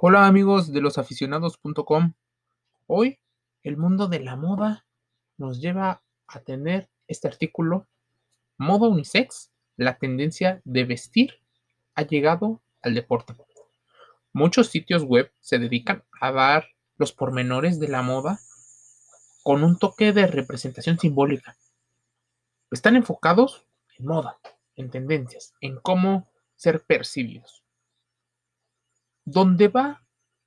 Hola amigos de losaficionados.com. Hoy el mundo de la moda nos lleva a tener este artículo. Moda unisex, la tendencia de vestir ha llegado al deporte. Muchos sitios web se dedican a dar los pormenores de la moda con un toque de representación simbólica. Están enfocados en moda, en tendencias, en cómo ser percibidos. ¿Dónde va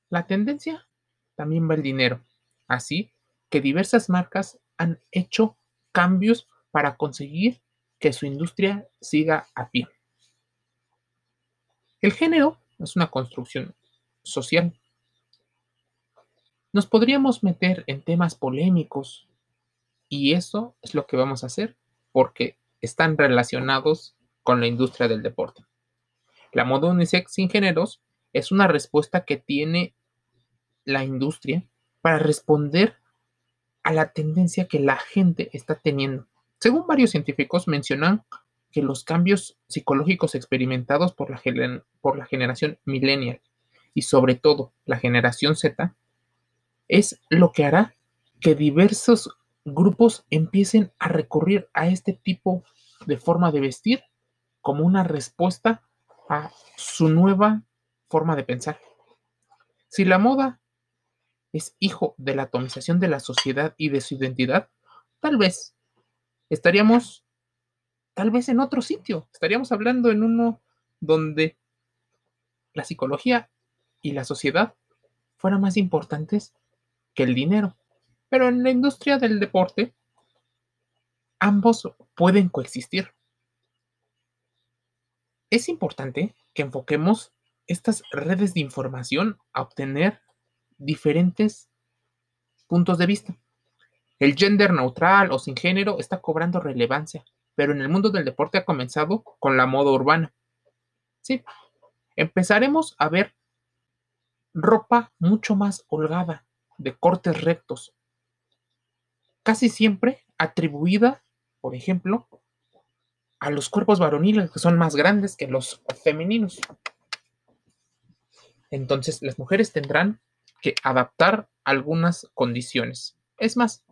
la tendencia? También va el dinero. Así que diversas marcas han hecho cambios para conseguir que su industria siga a pie. El género es una construcción social. Nos podríamos meter en temas polémicos y eso es lo que vamos a hacer porque están relacionados con la industria del deporte. La moda unisex sin géneros es una respuesta que tiene la industria para responder a la tendencia que la gente está teniendo. Según varios científicos mencionan que los cambios psicológicos experimentados por la, por la generación millennial y sobre todo la generación Z es lo que hará que diversos grupos empiecen a recurrir a este tipo de forma de vestir como una respuesta a su nueva forma de pensar. Si la moda es hijo de la atomización de la sociedad y de su identidad, tal vez estaríamos, tal vez en otro sitio, estaríamos hablando en uno donde la psicología y la sociedad fueran más importantes que el dinero. Pero en la industria del deporte, ambos pueden coexistir. Es importante que enfoquemos estas redes de información a obtener diferentes puntos de vista. El gender neutral o sin género está cobrando relevancia, pero en el mundo del deporte ha comenzado con la moda urbana. Sí, empezaremos a ver ropa mucho más holgada, de cortes rectos, casi siempre atribuida, por ejemplo, a los cuerpos varoniles que son más grandes que los femeninos. Entonces las mujeres tendrán que adaptar algunas condiciones. Es más,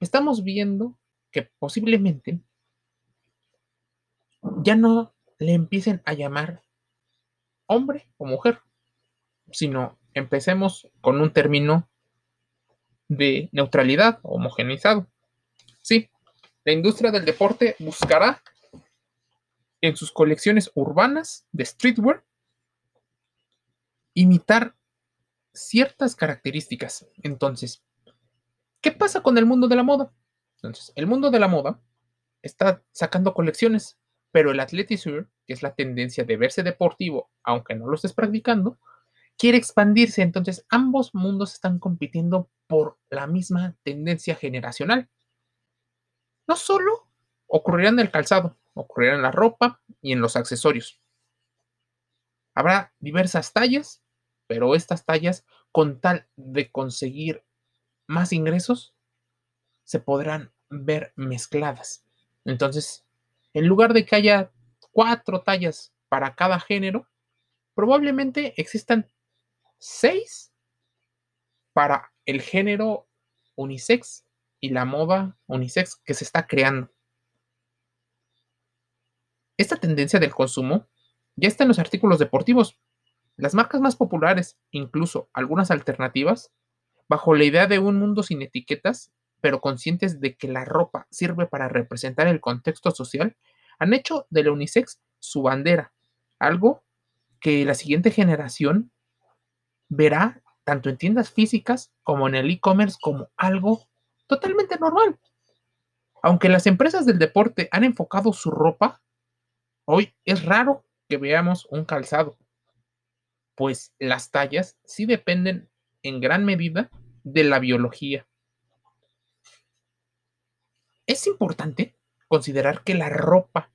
estamos viendo que posiblemente ya no le empiecen a llamar hombre o mujer, sino empecemos con un término de neutralidad homogeneizado. Sí, la industria del deporte buscará en sus colecciones urbanas de streetwear imitar ciertas características. Entonces, ¿qué pasa con el mundo de la moda? Entonces, el mundo de la moda está sacando colecciones, pero el athleisure, que es la tendencia de verse deportivo, aunque no lo estés practicando, quiere expandirse. Entonces, ambos mundos están compitiendo por la misma tendencia generacional. No solo ocurrirá en el calzado, ocurrirá en la ropa y en los accesorios. Habrá diversas tallas pero estas tallas, con tal de conseguir más ingresos, se podrán ver mezcladas. Entonces, en lugar de que haya cuatro tallas para cada género, probablemente existan seis para el género unisex y la moda unisex que se está creando. Esta tendencia del consumo ya está en los artículos deportivos, las marcas más populares, incluso algunas alternativas, bajo la idea de un mundo sin etiquetas, pero conscientes de que la ropa sirve para representar el contexto social, han hecho de la unisex su bandera, algo que la siguiente generación verá tanto en tiendas físicas como en el e-commerce como algo totalmente normal. Aunque las empresas del deporte han enfocado su ropa, hoy es raro que veamos un calzado pues las tallas sí dependen en gran medida de la biología. Es importante considerar que la ropa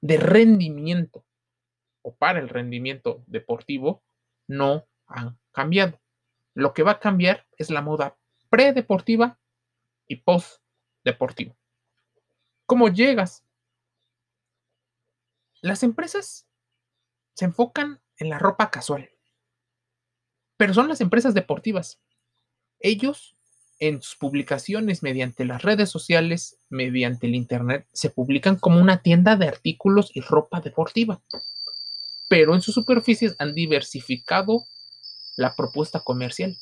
de rendimiento o para el rendimiento deportivo no han cambiado. Lo que va a cambiar es la moda predeportiva y postdeportiva. ¿Cómo llegas? Las empresas se enfocan en la ropa casual pero son las empresas deportivas. Ellos en sus publicaciones mediante las redes sociales, mediante el Internet, se publican como una tienda de artículos y ropa deportiva. Pero en sus superficies han diversificado la propuesta comercial.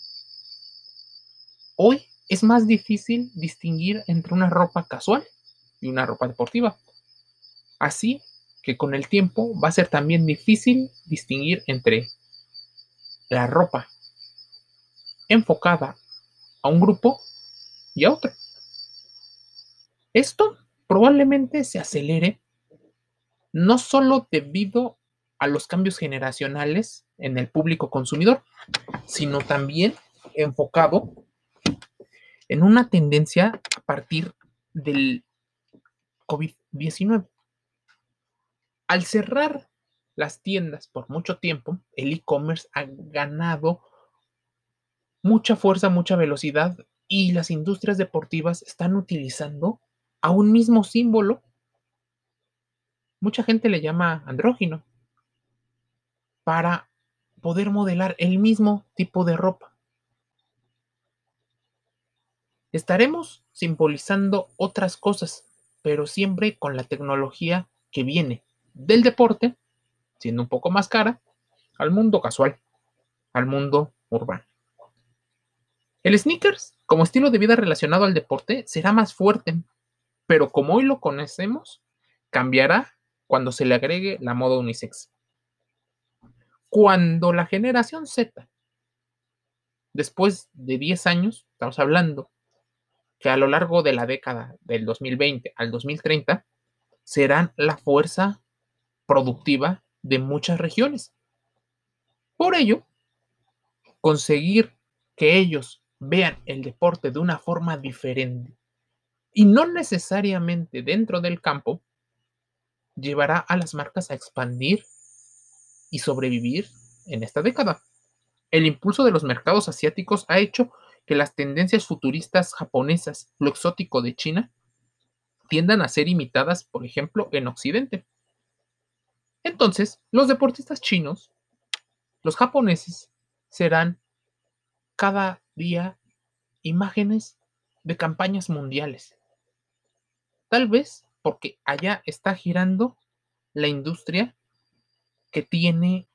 Hoy es más difícil distinguir entre una ropa casual y una ropa deportiva. Así que con el tiempo va a ser también difícil distinguir entre la ropa enfocada a un grupo y a otro. Esto probablemente se acelere no solo debido a los cambios generacionales en el público consumidor, sino también enfocado en una tendencia a partir del COVID-19. Al cerrar las tiendas por mucho tiempo, el e-commerce ha ganado mucha fuerza, mucha velocidad y las industrias deportivas están utilizando a un mismo símbolo. Mucha gente le llama andrógino para poder modelar el mismo tipo de ropa. Estaremos simbolizando otras cosas, pero siempre con la tecnología que viene del deporte, siendo un poco más cara, al mundo casual, al mundo urbano. El sneakers, como estilo de vida relacionado al deporte, será más fuerte, pero como hoy lo conocemos, cambiará cuando se le agregue la moda unisex. Cuando la generación Z, después de 10 años, estamos hablando que a lo largo de la década del 2020 al 2030, serán la fuerza productiva de muchas regiones. Por ello, conseguir que ellos vean el deporte de una forma diferente y no necesariamente dentro del campo, llevará a las marcas a expandir y sobrevivir en esta década. El impulso de los mercados asiáticos ha hecho que las tendencias futuristas japonesas, lo exótico de China, tiendan a ser imitadas, por ejemplo, en Occidente. Entonces, los deportistas chinos, los japoneses, serán cada día imágenes de campañas mundiales. Tal vez porque allá está girando la industria que tiene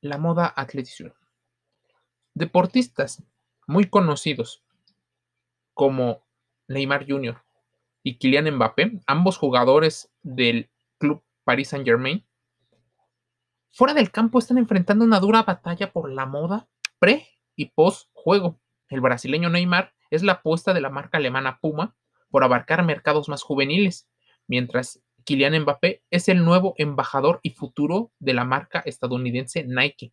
la moda atletismo. Deportistas muy conocidos como Neymar Jr. y Kylian Mbappé, ambos jugadores del club Paris Saint-Germain, fuera del campo están enfrentando una dura batalla por la moda pre y post juego. El brasileño Neymar es la apuesta de la marca alemana Puma por abarcar mercados más juveniles, mientras Kylian Mbappé es el nuevo embajador y futuro de la marca estadounidense Nike.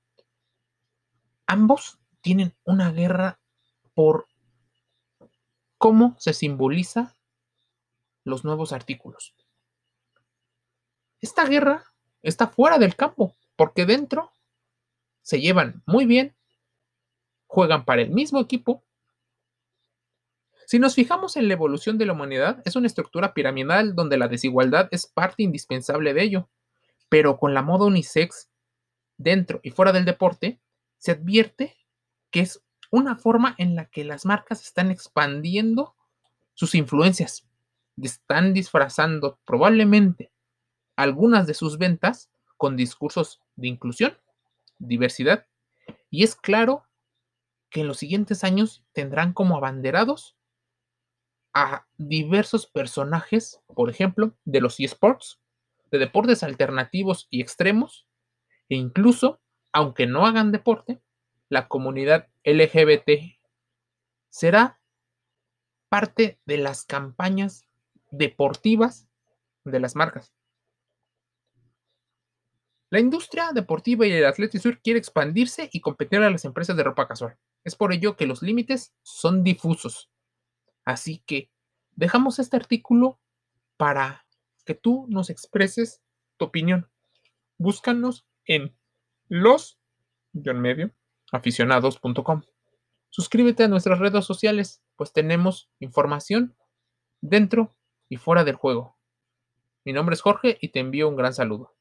Ambos tienen una guerra por cómo se simboliza los nuevos artículos. Esta guerra está fuera del campo, porque dentro se llevan muy bien, juegan para el mismo equipo. Si nos fijamos en la evolución de la humanidad, es una estructura piramidal donde la desigualdad es parte indispensable de ello, pero con la moda unisex dentro y fuera del deporte, se advierte que es una forma en la que las marcas están expandiendo sus influencias, están disfrazando probablemente algunas de sus ventas con discursos de inclusión, diversidad, y es claro que en los siguientes años tendrán como abanderados a diversos personajes, por ejemplo, de los eSports, de deportes alternativos y extremos, e incluso, aunque no hagan deporte, la comunidad LGBT será parte de las campañas deportivas de las marcas. La industria deportiva y el atletismo quiere expandirse y competir a las empresas de ropa casual. Es por ello que los límites son difusos. Así que dejamos este artículo para que tú nos expreses tu opinión. Búscanos en los aficionados.com. Suscríbete a nuestras redes sociales, pues tenemos información dentro y fuera del juego. Mi nombre es Jorge y te envío un gran saludo.